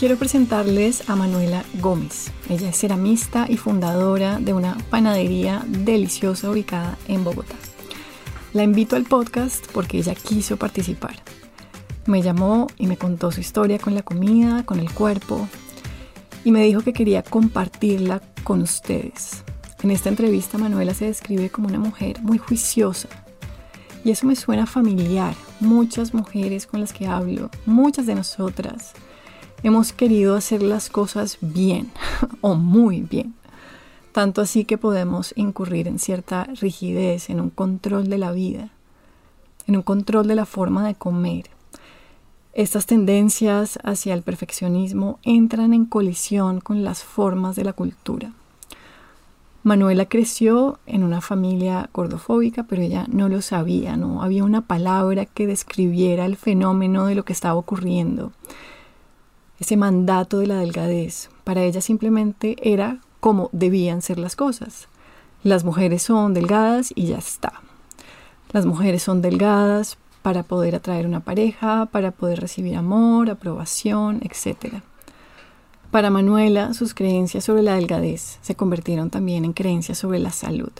Quiero presentarles a Manuela Gómez. Ella es ceramista y fundadora de una panadería deliciosa ubicada en Bogotá. La invito al podcast porque ella quiso participar. Me llamó y me contó su historia con la comida, con el cuerpo, y me dijo que quería compartirla con ustedes. En esta entrevista Manuela se describe como una mujer muy juiciosa, y eso me suena familiar. Muchas mujeres con las que hablo, muchas de nosotras, hemos querido hacer las cosas bien o muy bien. Tanto así que podemos incurrir en cierta rigidez, en un control de la vida, en un control de la forma de comer, estas tendencias hacia el perfeccionismo entran en colisión con las formas de la cultura. Manuela creció en una familia gordofóbica, pero ella no lo sabía, no había una palabra que describiera el fenómeno de lo que estaba ocurriendo. Ese mandato de la delgadez, para ella simplemente era como debían ser las cosas. Las mujeres son delgadas y ya está. Las mujeres son delgadas para poder atraer una pareja, para poder recibir amor, aprobación, etc. Para Manuela, sus creencias sobre la delgadez se convirtieron también en creencias sobre la salud.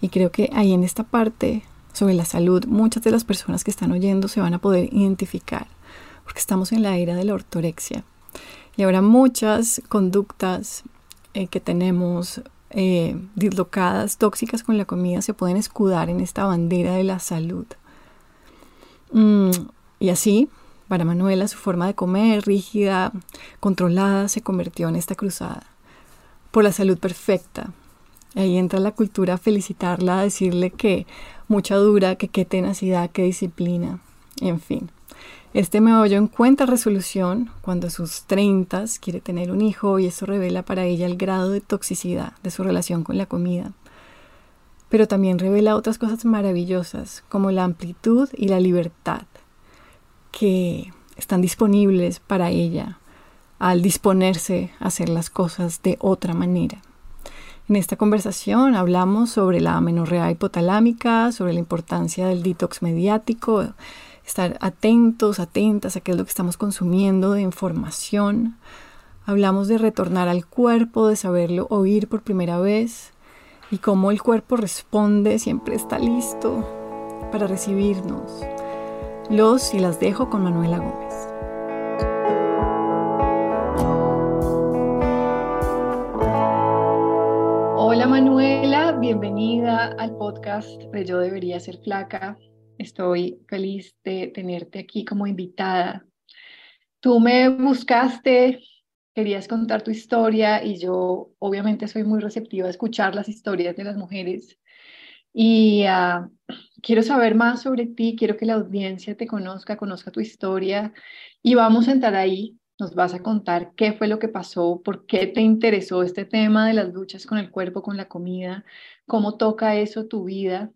Y creo que ahí en esta parte sobre la salud, muchas de las personas que están oyendo se van a poder identificar, porque estamos en la era de la ortorexia. Y ahora muchas conductas eh, que tenemos eh, dislocadas, tóxicas con la comida, se pueden escudar en esta bandera de la salud. Mm, y así, para Manuela, su forma de comer, rígida, controlada, se convirtió en esta cruzada por la salud perfecta. Ahí entra la cultura a felicitarla, a decirle que mucha dura, que qué tenacidad, qué disciplina, en fin. Este me oyó en cuenta resolución cuando a sus 30 quiere tener un hijo y eso revela para ella el grado de toxicidad de su relación con la comida pero también revela otras cosas maravillosas, como la amplitud y la libertad que están disponibles para ella al disponerse a hacer las cosas de otra manera. En esta conversación hablamos sobre la amenorrea hipotalámica, sobre la importancia del detox mediático, estar atentos, atentas a qué es lo que estamos consumiendo de información. Hablamos de retornar al cuerpo, de saberlo oír por primera vez, y cómo el cuerpo responde, siempre está listo para recibirnos. Los y las dejo con Manuela Gómez. Hola Manuela, bienvenida al podcast de Yo debería ser flaca. Estoy feliz de tenerte aquí como invitada. Tú me buscaste querías contar tu historia y yo obviamente soy muy receptiva a escuchar las historias de las mujeres y ah, quiero saber más sobre ti, quiero que la audiencia te conozca, conozca tu historia y vamos a entrar ahí. Nos vas a contar qué fue lo que pasó, por qué te interesó este tema de las luchas con el cuerpo, con la comida, cómo toca eso tu vida.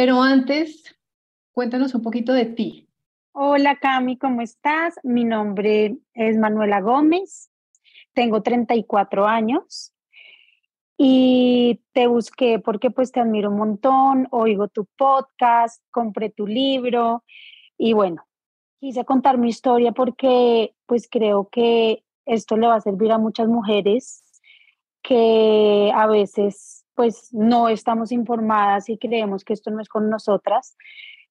Pero antes, cuéntanos un poquito de ti. Hola Cami, ¿cómo estás? Mi nombre es Manuela Gómez, tengo 34 años y te busqué porque pues te admiro un montón, oigo tu podcast, compré tu libro y bueno, quise contar mi historia porque pues creo que esto le va a servir a muchas mujeres que a veces pues no estamos informadas y creemos que esto no es con nosotras.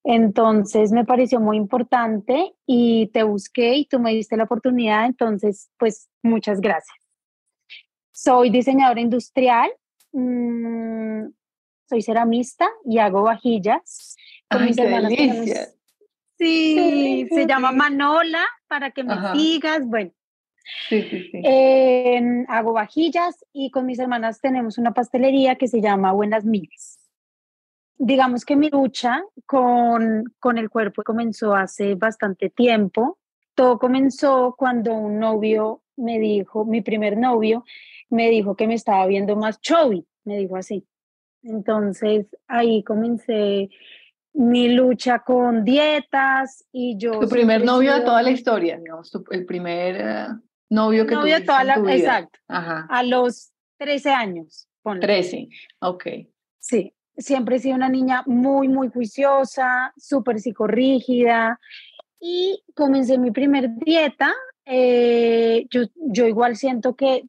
Entonces me pareció muy importante y te busqué y tú me diste la oportunidad, entonces pues muchas gracias. Soy diseñadora industrial, mm, soy ceramista y hago vajillas. Con mis hermanas Sí, se llama Manola para que me sigas. Bueno, Sí, sí, sí. Em, hago vajillas y con mis hermanas tenemos una pastelería que se llama Buenas Miles digamos que mi lucha con, con el cuerpo comenzó hace bastante tiempo. Todo comenzó cuando un novio me dijo, mi primer novio, me dijo que me estaba viendo más chubby, me dijo así. Entonces ahí comencé mi lucha con dietas y yo... Tu primer novio de toda la historia, digamos, el primer eh, novio que novio toda la, vida. Exacto. A los 13 años. 13, ok. Sí, siempre he sido una niña muy, muy juiciosa, súper psicorrígida y comencé mi primer dieta. Eh, yo, yo igual siento que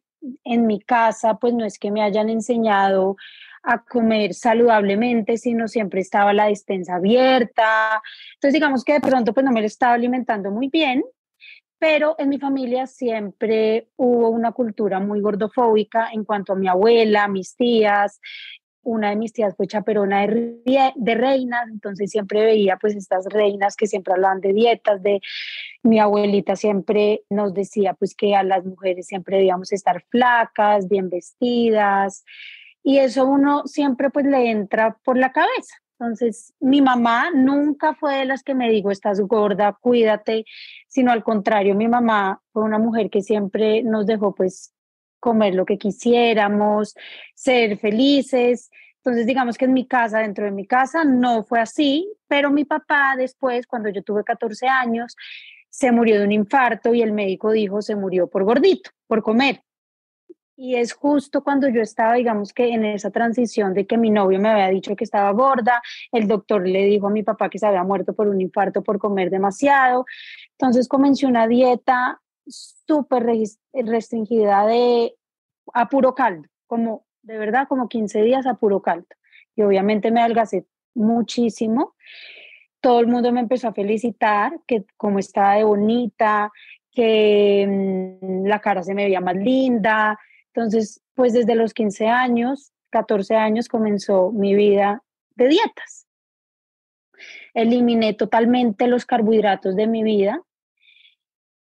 en mi casa, pues no es que me hayan enseñado a comer saludablemente, sino siempre estaba la despensa abierta. Entonces, digamos que de pronto, pues no me lo estaba alimentando muy bien, pero en mi familia siempre hubo una cultura muy gordofóbica en cuanto a mi abuela, mis tías, una de mis tías fue chaperona de, de, reinas, entonces siempre veía pues estas reinas que siempre hablaban de dietas, de mi abuelita siempre nos decía pues que a las mujeres siempre debíamos estar flacas, bien vestidas, y eso uno siempre pues le entra por la cabeza. Entonces, mi mamá nunca fue de las que me dijo, estás gorda, cuídate, sino al contrario, mi mamá fue una mujer que siempre nos dejó pues comer lo que quisiéramos, ser felices. Entonces, digamos que en mi casa, dentro de mi casa, no fue así, pero mi papá después, cuando yo tuve 14 años, se murió de un infarto y el médico dijo, se murió por gordito, por comer. Y es justo cuando yo estaba, digamos que en esa transición de que mi novio me había dicho que estaba gorda, el doctor le dijo a mi papá que se había muerto por un infarto por comer demasiado. Entonces comencé una dieta súper restringida de a puro caldo, como de verdad como 15 días a puro caldo. Y obviamente me adelgacé muchísimo. Todo el mundo me empezó a felicitar, que como estaba de bonita, que mm, la cara se me veía más linda. Entonces, pues desde los 15 años, 14 años comenzó mi vida de dietas. Eliminé totalmente los carbohidratos de mi vida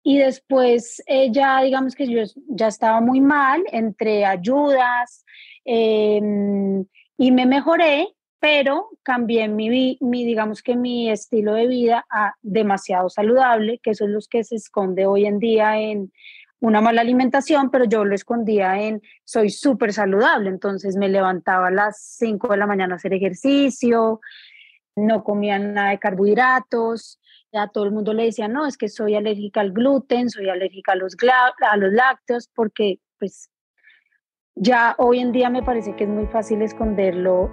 y después eh, ya, digamos que yo ya estaba muy mal, entre ayudas em, y me mejoré, pero cambié mi, mi, digamos que mi estilo de vida a demasiado saludable, que eso es lo que se esconde hoy en día en una mala alimentación, pero yo lo escondía en soy súper saludable, entonces me levantaba a las 5 de la mañana a hacer ejercicio, no comía nada de carbohidratos, a todo el mundo le decía, no, es que soy alérgica al gluten, soy alérgica a los, a los lácteos, porque pues ya hoy en día me parece que es muy fácil esconderlo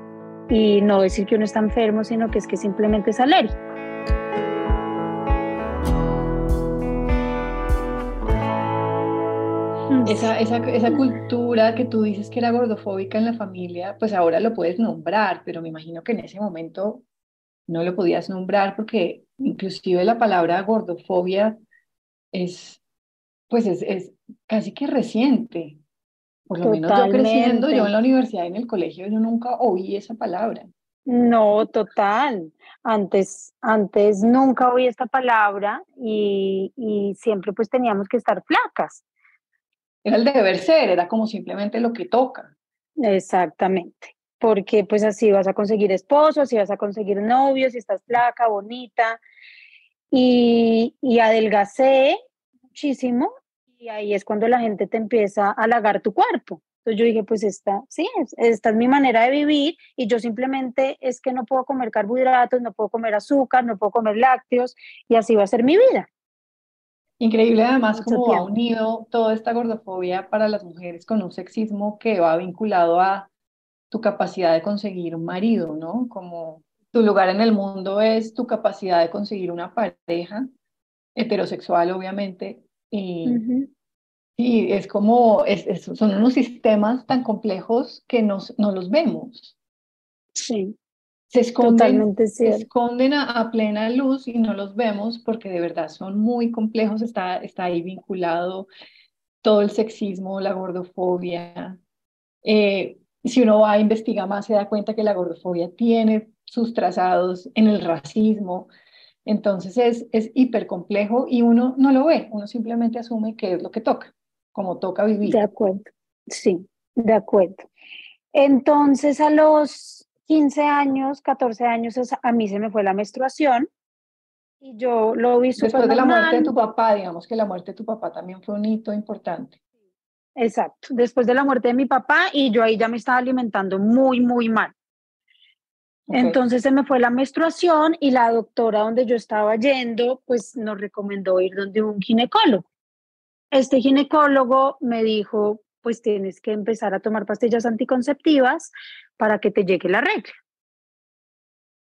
y no decir que uno está enfermo, sino que es que simplemente es alérgico. Esa, esa, esa, cultura que tú dices que era gordofóbica en la familia, pues ahora lo puedes nombrar, pero me imagino que en ese momento no lo podías nombrar porque inclusive la palabra gordofobia es, pues es, es casi que reciente. Por lo menos yo creciendo, yo en la universidad, en el colegio, yo nunca oí esa palabra. No, total. Antes, antes nunca oí esta palabra y, y siempre pues teníamos que estar flacas. Era el deber ser, era como simplemente lo que toca. Exactamente. porque pues así vas a conseguir esposo, así vas a conseguir novio, si estás flaca, bonita. Y, y adelgacé muchísimo y ahí es cuando la gente te empieza a halagar tu cuerpo. Entonces yo dije, pues esta, sí, esta es mi manera de vivir y yo simplemente es que no puedo comer carbohidratos, no puedo comer azúcar, no puedo comer lácteos y así va a ser mi vida. Increíble además cómo ha unido toda esta gordofobia para las mujeres con un sexismo que va vinculado a tu capacidad de conseguir un marido, ¿no? Como tu lugar en el mundo es tu capacidad de conseguir una pareja heterosexual, obviamente, y, y es como, es, son unos sistemas tan complejos que nos, no los vemos. Sí. Se esconden, se esconden a, plena luz y no los vemos porque de verdad son muy complejos. Está, está ahí vinculado todo el sexismo, la gordofobia. Eh, si uno va a investigar más, se da cuenta que la gordofobia tiene sus trazados en el racismo. Entonces es, es hiper complejo y uno no lo ve, uno simplemente asume que es lo que toca, como toca vivir. De acuerdo, sí, de acuerdo. Entonces a los 15 años, 14 años, a mí se me fue la menstruación y yo lo vi Después de la muerte de tu papá, digamos que la muerte de tu papá también fue un hito importante. Exacto, después de la muerte de mi papá y yo ahí ya me estaba alimentando muy, muy mal. Entonces se me fue la menstruación y la doctora donde yo estaba yendo, pues nos recomendó ir donde un ginecólogo. Este ginecólogo me dijo, pues tienes que empezar a tomar pastillas anticonceptivas para que te llegue la regla.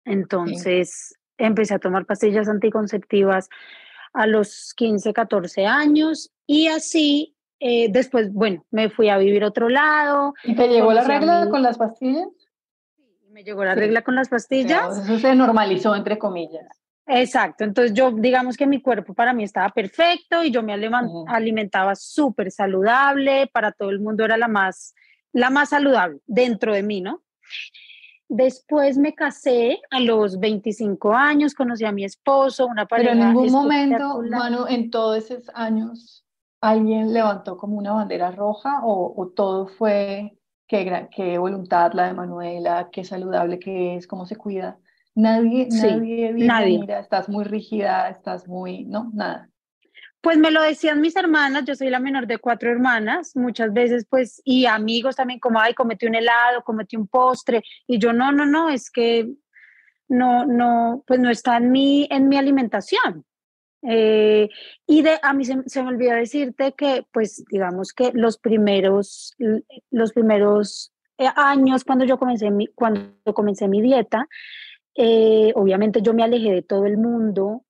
Entonces empecé a tomar pastillas anticonceptivas a los 15, 14 años y así eh, después, bueno, me fui a vivir a otro lado. ¿Y te llegó la regla con las pastillas? me llegó la regla con las pastillas. eso se normalizó, entre comillas. Exacto, entonces yo digamos que mi cuerpo para mí estaba perfecto y yo me alimentaba súper saludable, para todo el mundo era la más, la más saludable dentro de mí, ¿no? Después me casé a los 25 años, conocí a mi esposo, una pareja. Pero en ningún momento, Manu, en todos esos años, ¿alguien levantó como una bandera roja o, o todo fue qué, voluntad la de Manuela, qué saludable que es, cómo se cuida. Nadie, nadie nadie. mira, estás muy rígida, estás muy, no, nada. Pues me lo decían mis hermanas, yo soy la menor de cuatro hermanas, muchas veces pues, y amigos también como, ay, cometí un helado, cometí un postre, y yo no, no, no, es que no, no, pues no está en mi, en mi alimentación. Eh, y de, a mí se, me olvidó decirte que, pues, digamos que los primeros, los primeros eh, años cuando yo comencé mi, cuando comencé mi dieta, eh, obviamente yo me alejé de todo el mundo.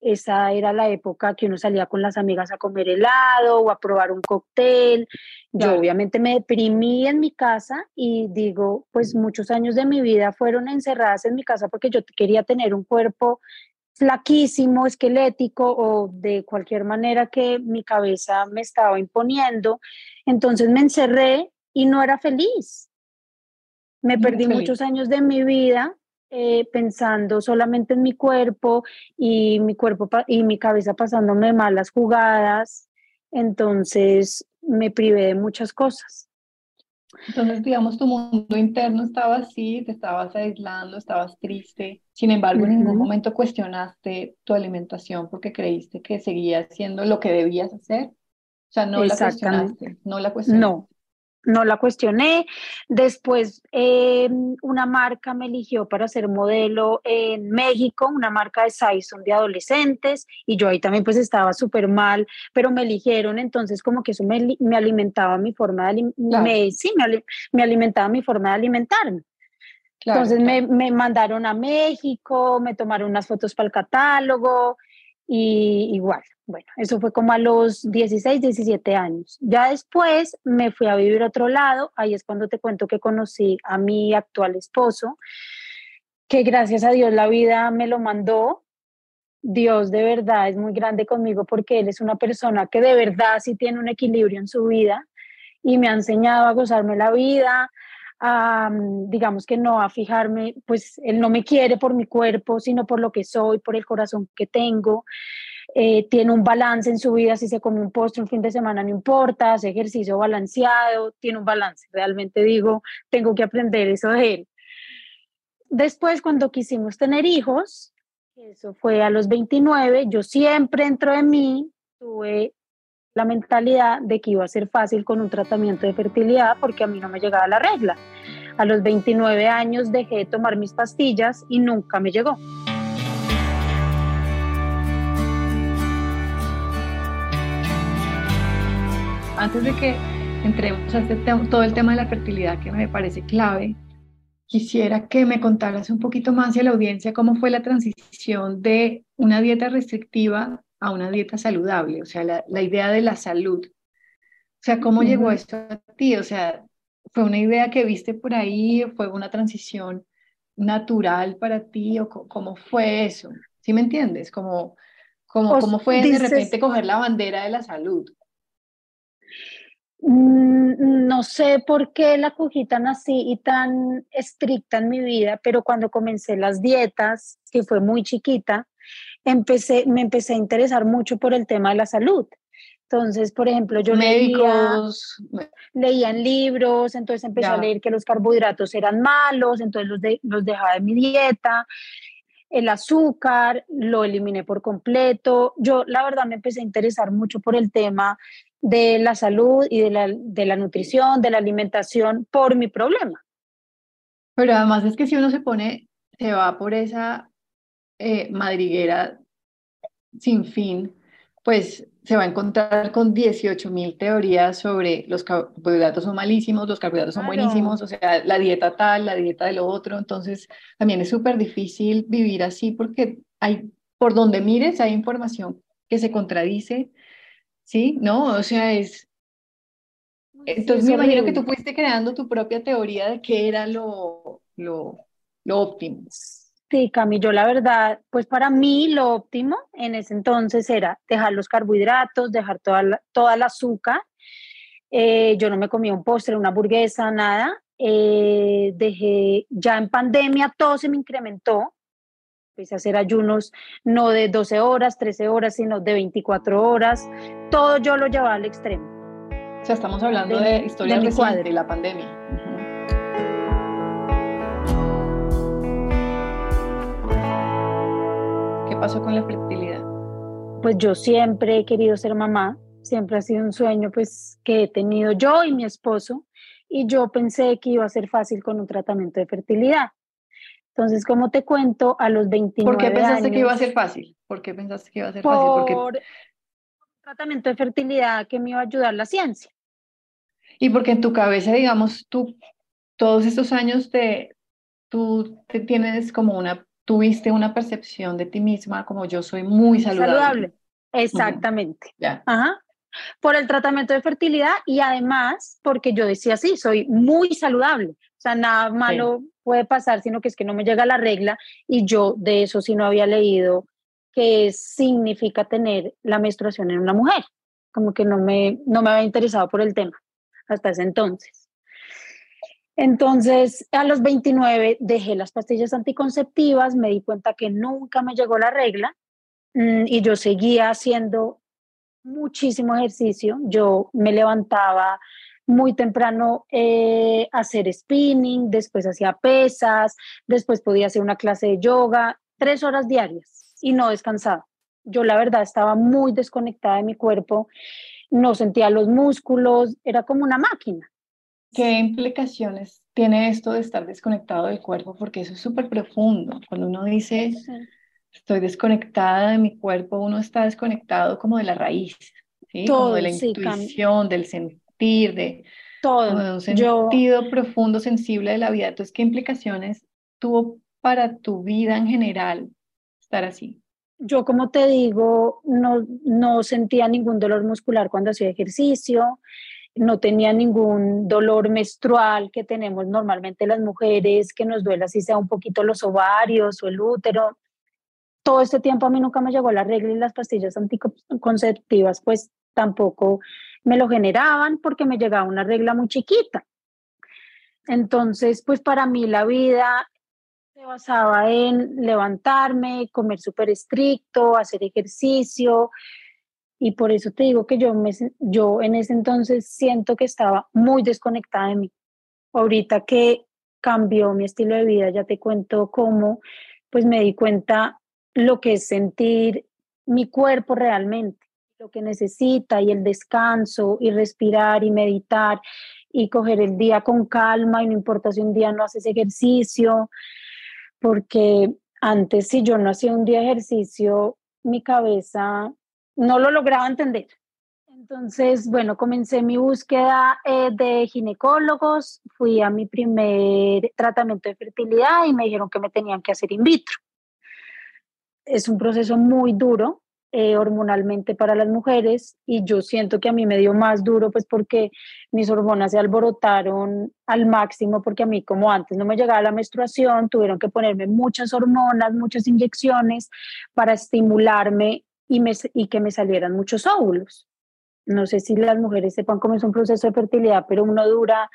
Esa era la época que uno salía con las amigas a comer helado o a probar un cóctel. Yo obviamente me deprimí en mi casa y digo, pues muchos años de mi vida fueron encerradas en mi casa porque yo quería tener un cuerpo flaquísimo, esquelético o de cualquier manera que mi cabeza me estaba imponiendo. Entonces me encerré y no era feliz. Me perdí muchos años de mi vida eh, pensando solamente en mi cuerpo y mi cuerpo y mi cabeza pasándome malas jugadas. Entonces me privé de muchas cosas. Entonces, digamos, tu mundo interno estaba así, te estabas aislando, estabas triste. Sin embargo, en ningún momento cuestionaste tu alimentación porque creíste que seguías haciendo lo que debías hacer. O sea, no la cuestionaste, no la cuestionaste. No, no la cuestioné. Después em, una marca me eligió para ser modelo en México, una marca de Saison de adolescentes, y yo ahí también pues estaba súper mal, pero me eligieron, entonces como que eso me, me alimentaba mi forma de me, sí, me, alimentaba mi forma de alimentarme. entonces Me, me mandaron a México, me tomaron unas fotos para el catálogo, y igual, bueno, eso fue como a los 16, 17 años. Ya después me fui a vivir a otro lado, ahí es cuando te cuento que conocí a mi actual esposo, que gracias a Dios la vida me lo mandó. Dios de verdad es muy grande conmigo porque él es una persona que de verdad sí tiene un equilibrio en su vida y me ha enseñado a gozarme la vida, digamos que no a fijarme, pues él no me quiere por mi cuerpo, sino por lo que soy, por el corazón que tengo. eh, tiene un balance en su vida, si se come un postre un fin de semana no importa, hace ejercicio balanceado, tiene un balance. Realmente digo, tengo que aprender eso de él. Después, cuando quisimos tener hijos, eso fue a los 29, yo siempre dentro de mí tuve la mentalidad de que iba a ser fácil con un tratamiento de fertilidad porque a mí no me llegaba la regla. A los 29 años dejé de tomar mis pastillas y nunca me llegó. Antes de que entremos a este todo el tema de la fertilidad que me parece clave, quisiera que me contaras un poquito más a la audiencia cómo fue la transición de una dieta restrictiva a una dieta saludable, o sea, la, la idea de la salud. O sea, ¿cómo llegó esto a ti? O sea, ¿fue una idea que viste por ahí? ¿Fue una transición natural para ti? ¿O cómo fue eso? ¿Sí me entiendes? ¿Cómo, cómo, cómo fue de repente coger la bandera de la salud? Mm, no sé por qué la cogí tan así y tan estricta en mi vida, pero cuando comencé las dietas, que fue muy chiquita, empecé, me empecé a interesar mucho por el tema de la salud. Entonces, por ejemplo, yo Médicos. leía, en libros, entonces empecé a leer que los carbohidratos eran malos, entonces los, los dejaba de mi dieta. El azúcar lo eliminé por completo. Yo, la verdad, me empecé a interesar mucho por el tema de la salud y de la, de la nutrición, de la alimentación, por mi problema. Pero además es que si uno se pone, se va por esa eh, madriguera sin fin, pues se va a encontrar con 18 mil teorías sobre los carbohidratos son malísimos, los carbohidratos son buenísimos, o sea, la dieta tal, la dieta de lo otro, entonces también es súper difícil vivir así porque hay, por donde mires, hay información que se contradice, ¿sí? ¿No? O sea, es... Entonces me imagino que tú fuiste creando tu propia teoría de qué era lo, lo, lo óptimo. Sí, Camilo, la verdad, pues para mí lo óptimo en ese entonces era dejar los carbohidratos, dejar toda la, toda el azúcar. Eh, yo no me comía un postre, una hamburguesa, nada. Eh, dejé, ya en pandemia todo se me incrementó. Empecé a hacer ayunos no de 12 horas, 13 horas, sino de 24 horas. Todo yo lo llevaba al extremo. O sea, estamos hablando de, historia de, de la pandemia. Pasó con la fertilidad? Pues yo siempre he querido ser mamá, siempre ha sido un sueño pues que he tenido yo y mi esposo y yo pensé que iba a ser fácil con un tratamiento de fertilidad. Entonces, como te cuento, a los 29 ¿Por qué pensaste que iba a ser fácil? ¿Por qué pensaste que iba a ser fácil? Porque... un tratamiento de fertilidad que me iba a ayudar la ciencia. Y porque en tu cabeza, digamos, tú todos estos años de tú te tienes como una tuviste una percepción de ti misma como yo soy muy saludable. Saludable, exactamente. Ajá. Por el tratamiento de fertilidad y además porque yo decía, sí, soy muy saludable. O sea, nada malo puede pasar, sino que es que no me llega la regla y yo de eso sí no había leído qué significa tener la menstruación en una mujer. Como que no me, no me había interesado por el tema hasta ese entonces. Entonces, a los 29 dejé las pastillas anticonceptivas, me di cuenta que nunca me llegó la regla mm, y yo seguía haciendo muchísimo ejercicio. Yo me levantaba muy temprano eh, a hacer spinning, después hacía pesas, después podía hacer una clase de yoga, tres horas diarias y no descansaba. Yo la verdad estaba muy desconectada de mi cuerpo, no sentía los músculos, era como una máquina. ¿Qué implicaciones tiene esto de estar desconectado del cuerpo? Porque eso es súper profundo. Cuando uno dice, estoy desconectada de mi cuerpo, uno está desconectado como de la raíz, ¿sí? como de la intuición, del sentir, de, todo. de un sentido profundo, sensible de la vida. Entonces, ¿qué implicaciones tuvo para tu vida en general estar así? Yo, como te digo, no, no sentía ningún dolor muscular cuando hacía ejercicio no tenía ningún dolor menstrual que tenemos normalmente las mujeres, que nos duela si sea un poquito los ovarios o el útero. Todo este tiempo a mí nunca me llegó la regla y las pastillas anticonceptivas pues tampoco me lo generaban porque me llegaba una regla muy chiquita. Entonces, pues para mí la vida se basaba en levantarme, comer súper estricto, hacer ejercicio. Y por eso te digo que yo, me, yo en ese entonces siento que estaba muy desconectada de mí. Ahorita que cambió mi estilo de vida, ya te cuento cómo, pues me di cuenta lo que es sentir mi cuerpo realmente, lo que necesita y el descanso y respirar y meditar y coger el día con calma y no importa si un día no haces ejercicio, porque antes si yo no hacía un día ejercicio, mi cabeza no lo lograba entender. Entonces, bueno, comencé mi búsqueda eh, de ginecólogos, fui a mi primer tratamiento de fertilidad y me dijeron que me tenían que hacer in vitro. Es un proceso muy duro eh, hormonalmente para las mujeres y yo siento que a mí me dio más duro pues porque mis hormonas se alborotaron al máximo porque a mí como antes no me llegaba la menstruación, tuvieron que ponerme muchas hormonas, muchas inyecciones para estimularme y, me, y que me salieran muchos óvulos. No sé si las mujeres sepan cómo es un proceso de fertilidad, pero uno dura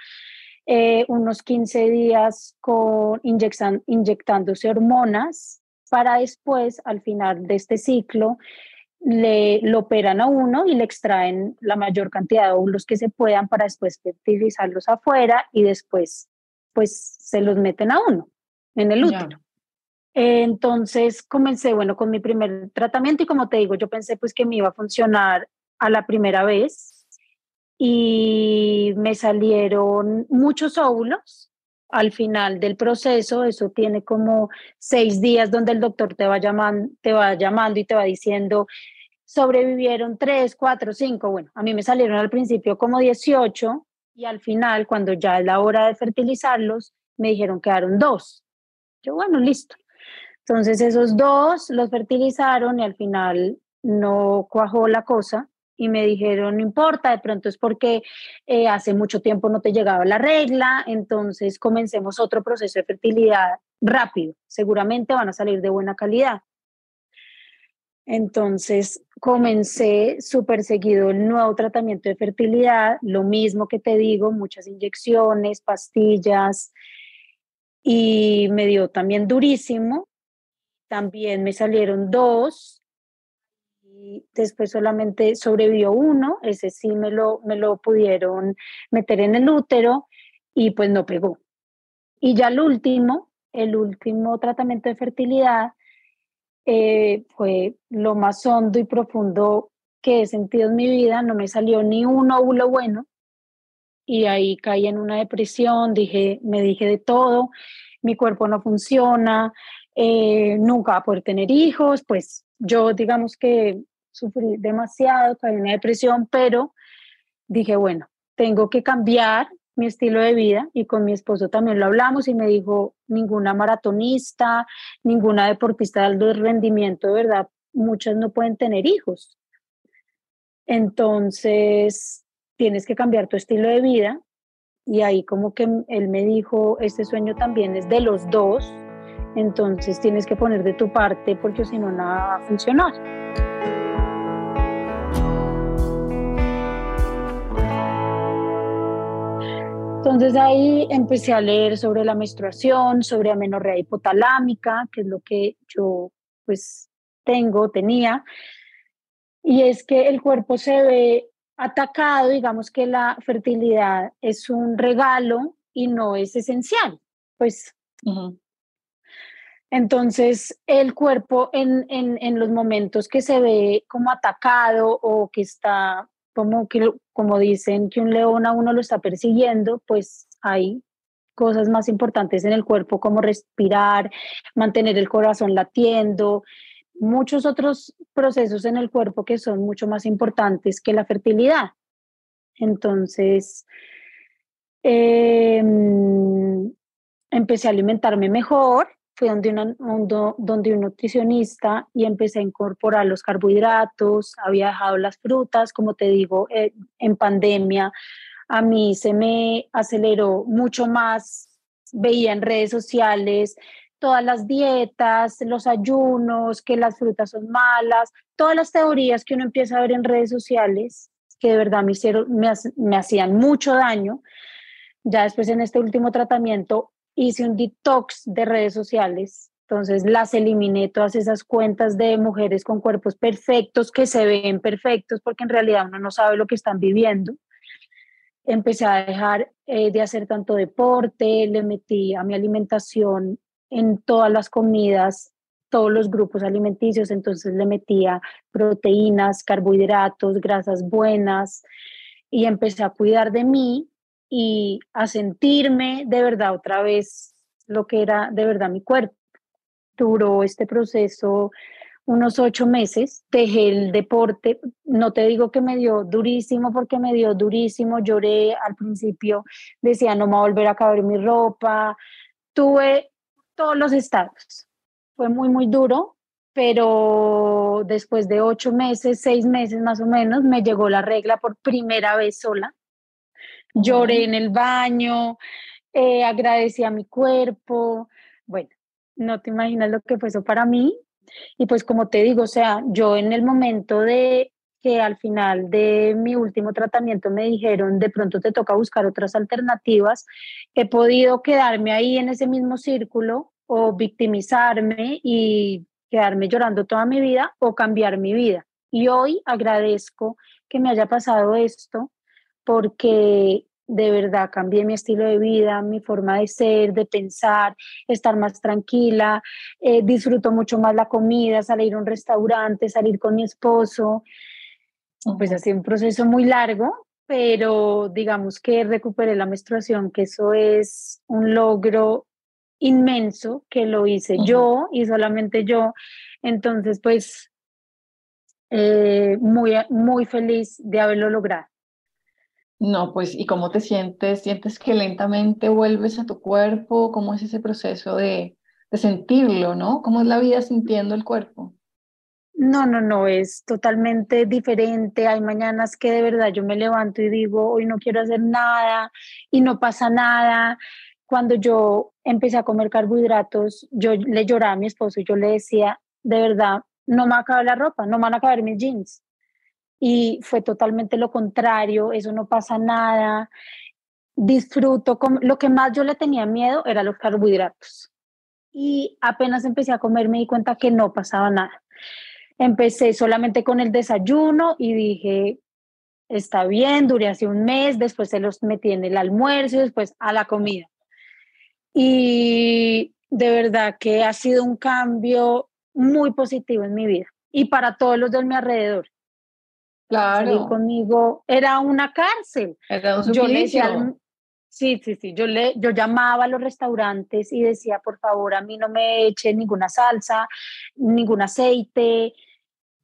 eh, unos 15 días con inyectándose hormonas para después, al final de este ciclo, le lo operan a uno y le extraen la mayor cantidad de óvulos que se puedan para después fertilizarlos afuera y después pues se los meten a uno en el útero. Entonces comencé, bueno, con mi primer tratamiento y como te digo, yo pensé pues que me iba a funcionar a la primera vez y me salieron muchos óvulos al final del proceso, eso tiene como seis días donde el doctor te va, llamando, te va llamando y te va diciendo, sobrevivieron tres, cuatro, cinco, bueno, a mí me salieron al principio como 18 y al final, cuando ya es la hora de fertilizarlos, me dijeron que quedaron dos. Yo, bueno, listo. Entonces esos dos los fertilizaron y al final no cuajó la cosa y me dijeron, no importa, de pronto es porque eh, hace mucho tiempo no te llegaba la regla, entonces comencemos otro proceso de fertilidad rápido, seguramente van a salir de buena calidad. Entonces comencé súper seguido el nuevo tratamiento de fertilidad, lo mismo que te digo, muchas inyecciones, pastillas, y me dio también durísimo. También me salieron dos, después solamente sobrevivió uno, ese sí me lo, me lo pudieron meter en el útero y pues no pegó. Y ya el último, el último tratamiento de fertilidad eh, fue lo más hondo y profundo que he sentido en mi vida, no me salió ni un óvulo bueno y ahí caí en una depresión, dije, me dije de todo, mi cuerpo no funciona, eh, nunca va poder tener hijos, pues yo digamos que sufrí demasiado, caí en una depresión, pero dije, bueno, tengo que cambiar mi estilo de vida y con mi esposo también lo hablamos y me dijo, ninguna maratonista, ninguna deportista de alto rendimiento, de verdad, muchas no pueden tener hijos. Entonces, tienes que cambiar tu estilo de vida y ahí como que él me dijo, este sueño también es de los dos, entonces tienes que poner de tu parte porque si no, nada va a funcionar. Entonces ahí empecé a leer sobre la menstruación, sobre amenorrea hipotalámica, que es lo que yo pues tengo, tenía. Y es que el cuerpo se ve atacado, digamos que la fertilidad es un regalo y no es esencial. Pues entonces el cuerpo en, en, los momentos que se ve como atacado o que está como, que, como dicen que un león a uno lo está persiguiendo, pues hay cosas más importantes en el cuerpo como respirar, mantener el corazón latiendo, muchos otros procesos en el cuerpo que son mucho más importantes que la fertilidad. Entonces, em, empecé a alimentarme mejor, fui donde, una, donde un nutricionista y empecé a incorporar los carbohidratos, había dejado las frutas, como te digo, eh, en pandemia a mí se me aceleró mucho más, veía en redes sociales todas las dietas, los ayunos, que las frutas son malas, todas las teorías que uno empieza a ver en redes sociales, que de verdad me, hicieron, me, me hacían mucho daño. Ya después en este último tratamiento hice un detox de redes sociales. Entonces las eliminé todas esas cuentas de mujeres con cuerpos perfectos que se ven perfectos porque en realidad uno no sabe lo que están viviendo. Empecé a dejar eh, de hacer tanto deporte, le metí a mi alimentación en todas las comidas, todos los grupos alimenticios, entonces le metía proteínas, carbohidratos, grasas buenas y empecé a cuidar de mí y a sentirme de verdad otra vez lo que era de verdad mi cuerpo. Duró este proceso unos ocho meses, dejé el deporte, no te digo que me dio durísimo porque me dio durísimo, lloré al principio, decía no me va a volver a caber mi ropa, tuve todos los estados, fue muy, muy duro, pero después de ocho meses, seis meses más o menos, me llegó la regla por primera vez sola Lloré en el baño, eh, agradecí a mi cuerpo. Bueno, no te imaginas lo que fue eso para mí. Y pues como te digo, o sea, yo en el momento de que al final de mi último tratamiento me dijeron de pronto te toca buscar otras alternativas, he podido quedarme ahí en ese mismo círculo o victimizarme y quedarme llorando toda mi vida o cambiar mi vida. Y hoy agradezco que me haya pasado esto porque de verdad cambié mi estilo de vida, mi forma de ser, de pensar, estar más tranquila, eh, disfruto mucho más la comida, salir a un restaurante, salir con mi esposo. Pues ha sido un proceso muy largo, pero digamos que recuperé la menstruación, que eso es un logro inmenso que lo hice yo y solamente yo. Entonces, pues, eh, muy, muy feliz de haberlo logrado. No, pues, ¿y cómo te sientes? ¿Sientes que lentamente vuelves a tu cuerpo? ¿Cómo es ese proceso de, sentirlo, no? ¿Cómo es la vida sintiendo el cuerpo? No, no, no, es totalmente diferente. Hay mañanas que de verdad yo me levanto y digo, hoy no quiero hacer nada y no pasa nada. Cuando yo empecé a comer carbohidratos, yo le lloraba a mi esposo y yo le decía, de verdad, no me va a acabar la ropa, no me van a caber mis jeans y fue totalmente lo contrario, eso no pasa nada. Disfruto, lo que más yo le tenía miedo era los carbohidratos. Y apenas empecé a comer me di cuenta que no pasaba nada. Empecé solamente con el desayuno y dije, está bien, duré así un mes, después se los metí en el almuerzo y después a la comida. Y de verdad que ha sido un cambio muy positivo en mi vida y para todos los de mi alrededor. Claro. conmigo era una cárcel. Era un yo le sí, sí, sí. Yo, le, yo llamaba a los restaurantes y decía, por favor, a mí no me echen ninguna salsa, ningún aceite.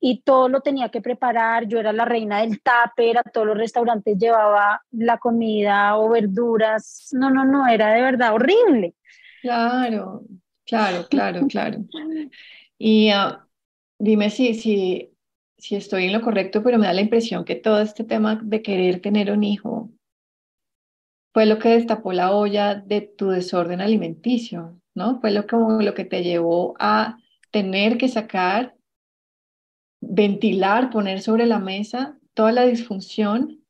Y todo lo tenía que preparar. Yo era la reina del tape, a todos los restaurantes llevaba la comida o verduras. No, no, no, era de verdad horrible. Claro, claro, claro, claro. Y ah, dime si, si si estoy en lo correcto, pero me da la impresión que todo este tema de querer tener un hijo fue lo que destapó la olla de tu desorden alimenticio, ¿no? Fue lo, como lo que te llevó a tener que sacar, ventilar, poner sobre la mesa toda la disfunción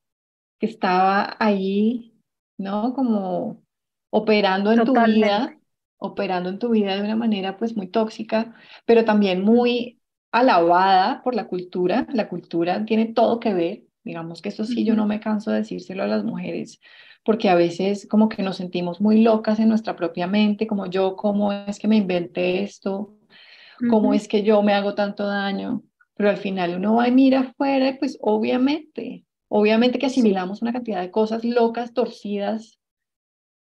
que estaba ahí, ¿no? Como operando en tu vida, operando en tu vida de una manera pues muy tóxica, pero también muy alabada por la cultura, la cultura tiene todo que ver, digamos que eso sí, yo no me canso de decírselo a las mujeres, porque a veces como que nos sentimos muy locas en nuestra propia mente, como yo, ¿cómo es que me inventé esto? ¿Cómo es que yo me hago tanto daño? Pero al final uno va y mira afuera, pues obviamente, obviamente que asimilamos una cantidad de cosas locas, torcidas,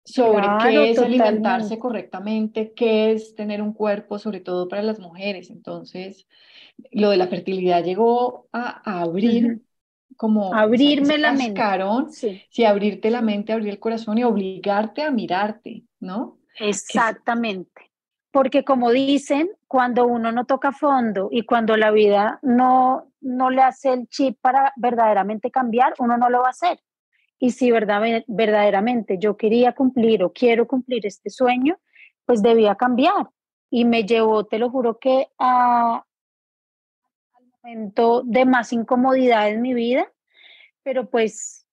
sobre qué es alimentarse correctamente, qué es tener un cuerpo, sobre todo para las mujeres. Entonces, lo de la fertilidad llegó a, abrir como abrirme la mente. Sí. sí, abrirte la mente, abrir el corazón y obligarte a mirarte, ¿no? Exactamente. Porque como dicen, cuando uno no toca fondo y cuando la vida no, no le hace el chip para verdaderamente cambiar, uno no lo va a hacer. Y si verdad, verdaderamente yo quería cumplir o quiero cumplir este sueño, pues debía cambiar. Y me llevó, te lo juro que a, al momento de más incomodidad en mi vida, pero pues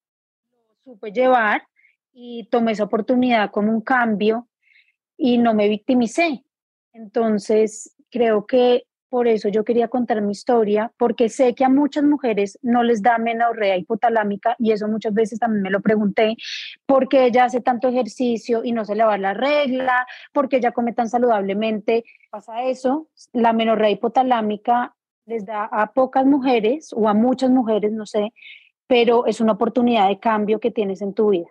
lo supe llevar y tomé esa oportunidad como un cambio. y no me victimicé. Entonces, creo que por eso yo quería contar mi historia, porque sé que a muchas mujeres no les da menorrea hipotalámica y eso muchas veces también me lo pregunté, porque ella hace tanto ejercicio y no se le va la regla, porque ella come tan saludablemente. Pasa eso, la menorrea hipotalámica les da a pocas mujeres o a muchas mujeres, no sé, pero es una oportunidad de cambio que tienes en tu vida.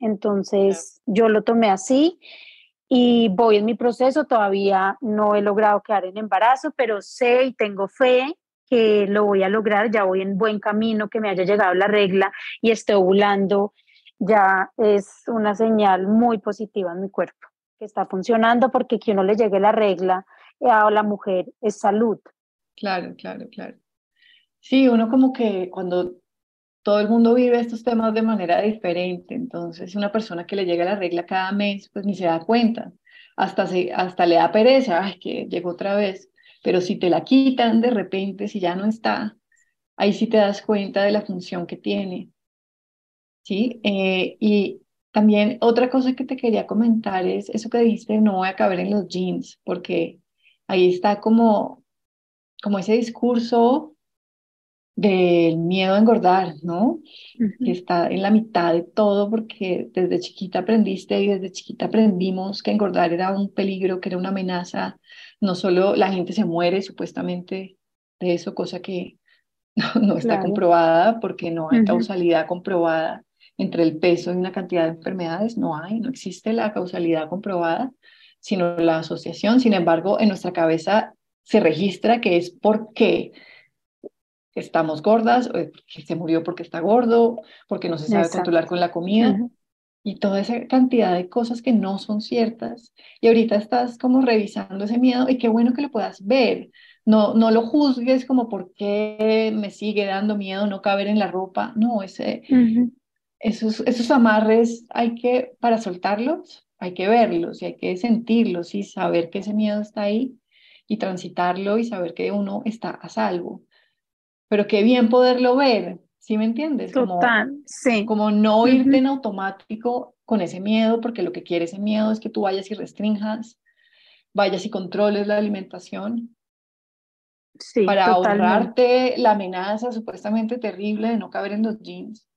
Entonces, yo lo tomé así y voy en mi proceso, todavía no he logrado quedar en embarazo, pero sé y tengo fe que lo voy a lograr, ya voy en buen camino, que me haya llegado la regla y estoy ovulando, ya es una señal muy positiva en mi cuerpo, que está funcionando porque que uno le llegue la regla a la mujer es salud. Claro, claro, claro. Sí, uno como que cuando todo el mundo vive estos temas de manera diferente, entonces una persona que le llega la regla cada mes, pues ni se da cuenta, hasta, se, hasta le da pereza, ay, que llegó otra vez, pero si te la quitan de repente, si ya no está, ahí sí te das cuenta de la función que tiene. ¿Sí? Eh, y también otra cosa que te quería comentar es eso que dijiste, no voy a caber en los jeans, porque ahí está como, como ese discurso del miedo a engordar, ¿no? Que está en la mitad de todo porque desde chiquita aprendiste y desde chiquita aprendimos que engordar era un peligro, que era una amenaza. No solo la gente se muere supuestamente de eso, cosa que no, está comprobada porque no hay causalidad comprobada entre el peso y una cantidad de enfermedades, no hay, no existe la causalidad comprobada, sino la asociación. Sin embargo, en nuestra cabeza se registra que es porque estamos gordas, que se murió porque está gordo, porque no se sabe controlar con la comida. Y toda esa cantidad de cosas que no son ciertas. Y ahorita estás como revisando ese miedo y qué bueno que lo puedas ver. No, no lo juzgues como por qué me sigue dando miedo no caber en la ropa. No, ese, esos, esos amarres hay que, para soltarlos, hay que verlos y hay que sentirlos y saber que ese miedo está ahí y transitarlo y saber que uno está a salvo pero qué bien poderlo ver, ¿sí me entiendes? Total, sí. Como no irte en automático con ese miedo, porque lo que quiere ese miedo es que tú vayas y restringas, vayas y controles la alimentación. Sí, para ahorrarte la amenaza supuestamente terrible de no caber en los jeans.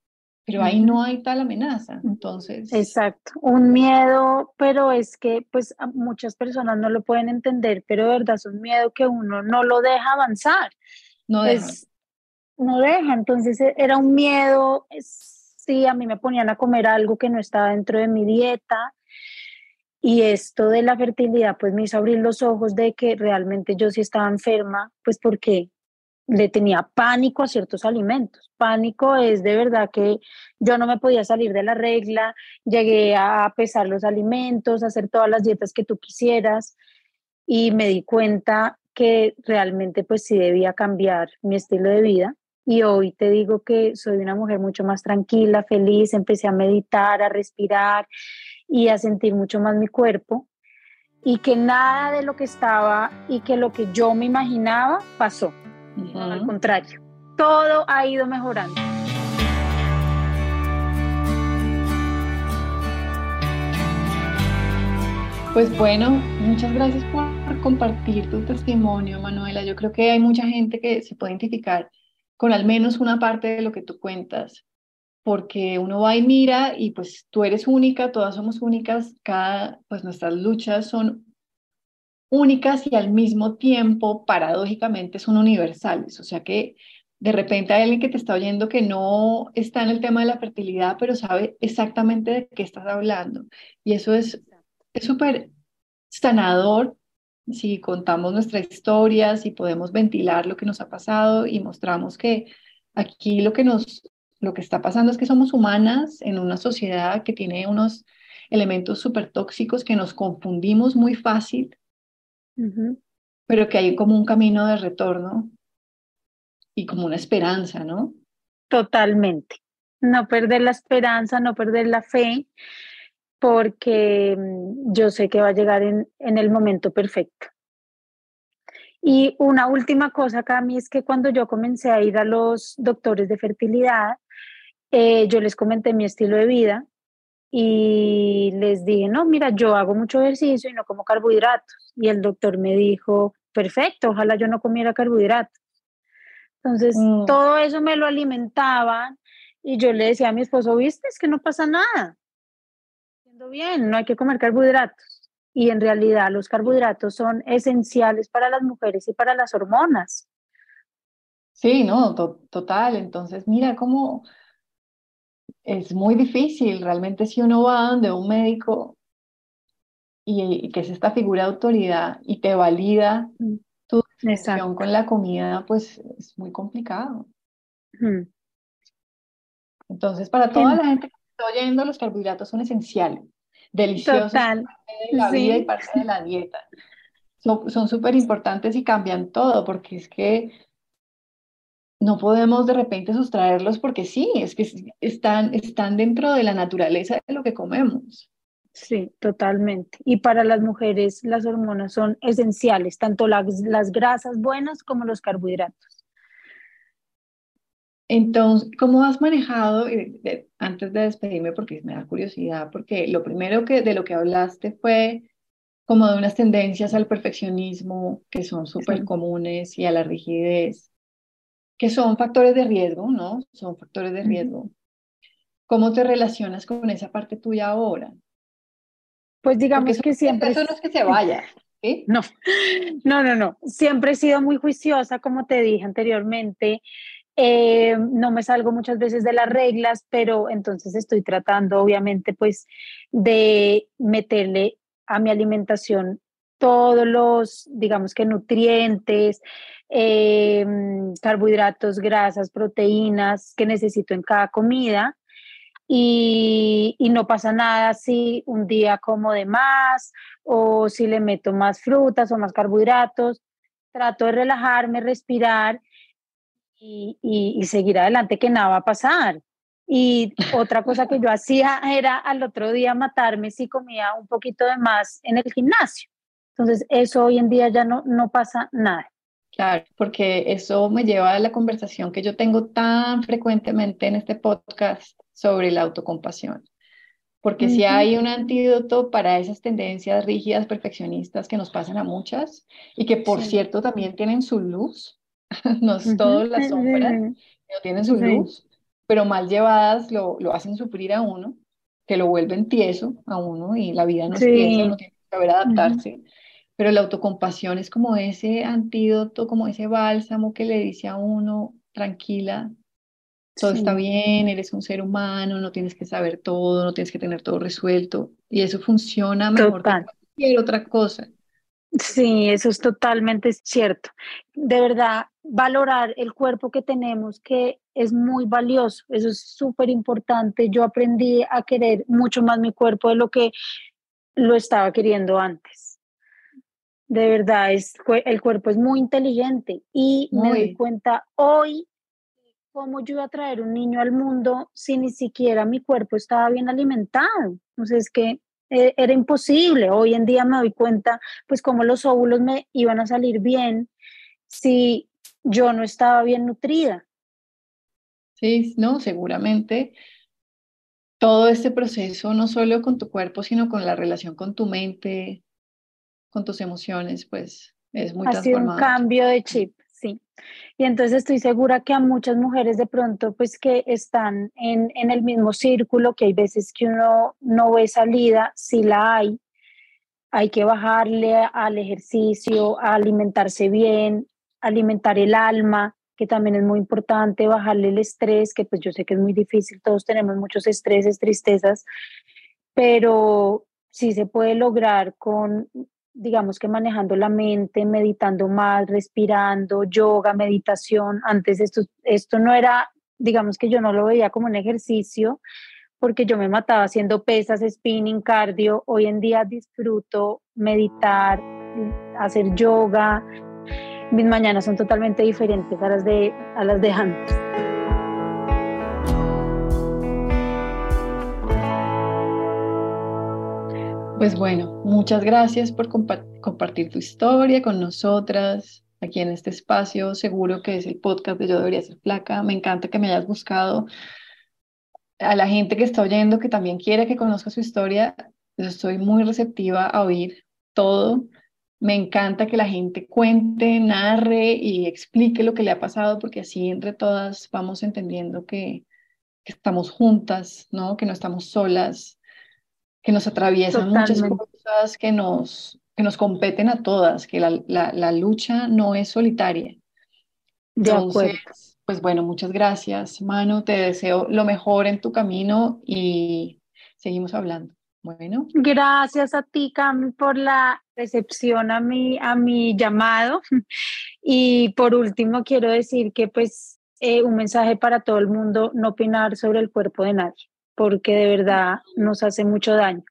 Pero ahí no hay tal amenaza, entonces. Exacto, un miedo, pero es que pues muchas personas no lo pueden entender, pero de verdad es un miedo que uno no lo deja avanzar. No deja no deja. Entonces e, era un miedo, sí, a mí me ponían a comer algo que no estaba dentro de mi dieta. Y esto de la fertilidad, pues me hizo abrir los ojos de que realmente yo sí estaba enferma, pues porque le tenía pánico a ciertos alimentos. Pánico es de verdad que yo no me podía salir de la regla, llegué a pesar los alimentos, hacer todas las dietas que tú quisieras y me di cuenta que realmente pues sí debía cambiar mi estilo de vida y hoy te digo que soy una mujer mucho más tranquila, feliz, empecé a meditar, a respirar y a sentir mucho más mi cuerpo y que nada de lo que estaba y que lo que yo me imaginaba pasó. Al contrario, todo ha ido mejorando. Pues bueno, muchas gracias por compartir tu testimonio, Manuela. Yo creo que hay mucha gente que se puede identificar con al menos una parte de lo que tú cuentas, porque uno va y mira y pues tú eres única, todas somos únicas, cada, pues nuestras luchas son únicas y al mismo tiempo, paradójicamente, son universales. O sea que de repente hay alguien que te está oyendo que no está en el tema de la fertilidad, pero sabe exactamente de qué estás hablando. Y eso es súper sanador si contamos nuestra historia, si podemos ventilar lo que nos ha pasado y mostramos que aquí lo que nos lo que está pasando es que somos humanas en una sociedad que tiene unos elementos súper tóxicos que nos confundimos muy fácil, pero que hay como un camino de retorno y como una esperanza, ¿no? Totalmente. No perder la esperanza, no perder la fe, porque mm, yo sé que va a llegar en, el momento perfecto. Y una última cosa, Cami, es que cuando yo comencé a ir a los doctores de fertilidad, eh, yo les comenté mi estilo de vida y les dije, no, mira, yo hago mucho ejercicio y no como carbohidratos. Y el doctor me dijo, perfecto, ojalá yo no comiera carbohidratos. Entonces, mm. todo eso me lo alimentaban y yo le decía a mi esposo, viste, es que no pasa nada. Bien, no hay que comer carbohidratos. Y en realidad los carbohidratos son esenciales para las mujeres y para las hormonas. Sí, no, total. Entonces, mira cómo es muy difícil realmente si uno va donde un médico y, que es esta figura de autoridad y te valida mm, tu decisión con la comida, pues es muy complicado. Entonces, para toda la gente que está oyendo, los carbohidratos son esenciales, deliciosos, Total. parte de la vida y parte de la dieta. Son súper importantes y cambian todo, porque es que no podemos de repente sustraerlos porque sí, es que están, están dentro de la naturaleza de lo que comemos. Sí, totalmente. Y para las mujeres las hormonas son esenciales, tanto las, las grasas buenas como los carbohidratos. Entonces, ¿cómo has manejado, antes de despedirme, porque me da curiosidad, porque lo primero que de lo que hablaste fue como de unas tendencias al perfeccionismo que son súper comunes y a la rigidez que son factores de riesgo, ¿no? Son factores de riesgo. ¿Cómo te relacionas con esa parte tuya ahora? Pues digamos que siempre... Eso no es que se vaya. ¿sí? No, no, no, no. Siempre he sido muy juiciosa, como te dije anteriormente. Eh, no me salgo muchas veces de las reglas, pero entonces estoy tratando, obviamente, pues de meterle a mi alimentación todos los, digamos que nutrientes, eh, carbohidratos, grasas, proteínas que necesito en cada comida. Y, y, no pasa nada si un día como de más o si le meto más frutas o más carbohidratos. Trato de relajarme, respirar y, y, seguir adelante, que nada va a pasar. Y otra cosa que yo hacía era al otro día matarme si comía un poquito de más en el gimnasio. Entonces, eso hoy en día ya no, no pasa nada. Claro, porque eso me lleva a la conversación que yo tengo tan frecuentemente en este podcast sobre la autocompasión. Porque si hay un antídoto para esas tendencias rígidas, perfeccionistas que nos pasan a muchas y que por cierto también tienen su luz, no es todo la sombra, pero tienen su luz, pero mal llevadas lo, lo hacen sufrir a uno, que lo vuelven tieso a uno y la vida no es tiesa, uno tiene que saber adaptarse. Pero la autocompasión es como ese antídoto, como ese bálsamo que le dice a uno, tranquila, todo está bien, eres un ser humano, no tienes que saber todo, no tienes que tener todo resuelto. Y eso funciona mejor que cualquier otra cosa. Sí, eso es totalmente cierto. De verdad, valorar el cuerpo que tenemos, que es muy valioso, eso es súper importante. Yo aprendí a querer mucho más mi cuerpo de lo que lo estaba queriendo antes de verdad, es, el cuerpo es muy inteligente y me doy cuenta hoy cómo yo iba a traer un niño al mundo si ni siquiera mi cuerpo estaba bien alimentado. Entonces, es que eh, era imposible. Hoy en día me doy cuenta, pues, cómo los óvulos me iban a salir bien si yo no estaba bien nutrida. Sí, no, seguramente todo este proceso, no solo con tu cuerpo, sino con la relación con tu mente, con tus emociones, pues es muy ha sido un cambio de chip, sí. Y entonces estoy segura que a muchas mujeres de pronto, pues que están en, en el mismo círculo, que hay veces que uno no ve salida, si la hay, hay que bajarle al ejercicio, a alimentarse bien, alimentar el alma, que también es muy importante, bajarle el estrés, que pues yo sé que es muy difícil, todos tenemos muchos estreses, tristezas, pero sí se puede lograr con digamos que manejando la mente, meditando más, respirando, yoga, meditación. Antes esto, esto no era, digamos que yo no lo veía como un ejercicio porque yo me mataba haciendo pesas, spinning, cardio. Hoy en día disfruto meditar, hacer yoga. Mis mañanas son totalmente diferentes a las de, las de antes. Pues bueno, muchas gracias por compartir tu historia con nosotras aquí en este espacio. Seguro que es el podcast de Yo debería ser flaca. Me encanta que me hayas buscado a la gente que está oyendo, que también quiere que conozca su historia, estoy muy receptiva a oír todo. Me encanta que la gente cuente, narre y explique lo que le ha pasado, porque así entre todas vamos entendiendo que, que estamos juntas, ¿no? Que no estamos solas, que nos atraviesan muchas cosas que nos, que nos competen a todas, que la, la, la lucha no es solitaria. Entonces, pues bueno, muchas gracias, Manu. Te deseo lo mejor en tu camino y seguimos hablando. Bueno. Gracias a ti, Cami, por la recepción a mi, a mi llamado. Y por último, quiero decir que pues eh, un mensaje para todo el mundo, no opinar sobre el cuerpo de nadie, porque de verdad nos hace mucho daño.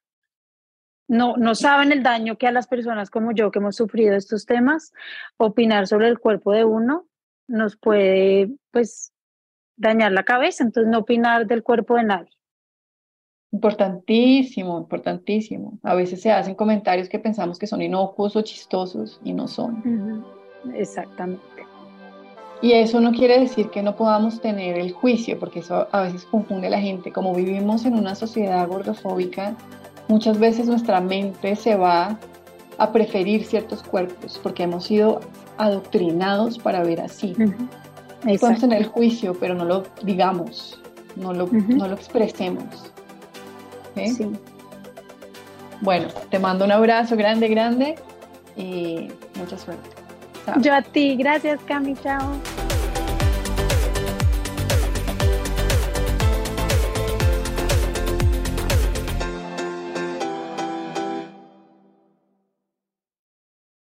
No, no saben el daño que a las personas como yo que hemos sufrido estos temas, opinar sobre el cuerpo de uno nos puede pues dañar la cabeza, entonces no opinar del cuerpo de nadie. Importantísimo, importantísimo. A veces se hacen comentarios que pensamos que son inocuos o chistosos y no son. Exactamente. Y eso no quiere decir que no podamos tener el juicio, porque eso a veces confunde a la gente. Como vivimos en una sociedad gordofóbica, muchas veces nuestra mente se va a preferir ciertos cuerpos porque hemos sido adoctrinados para ver así. Podemos tener el juicio, pero no lo digamos, no lo, no lo expresemos. Sí. Bueno, te mando un abrazo grande, grande y mucha suerte. Yo a ti, gracias Cami, chao.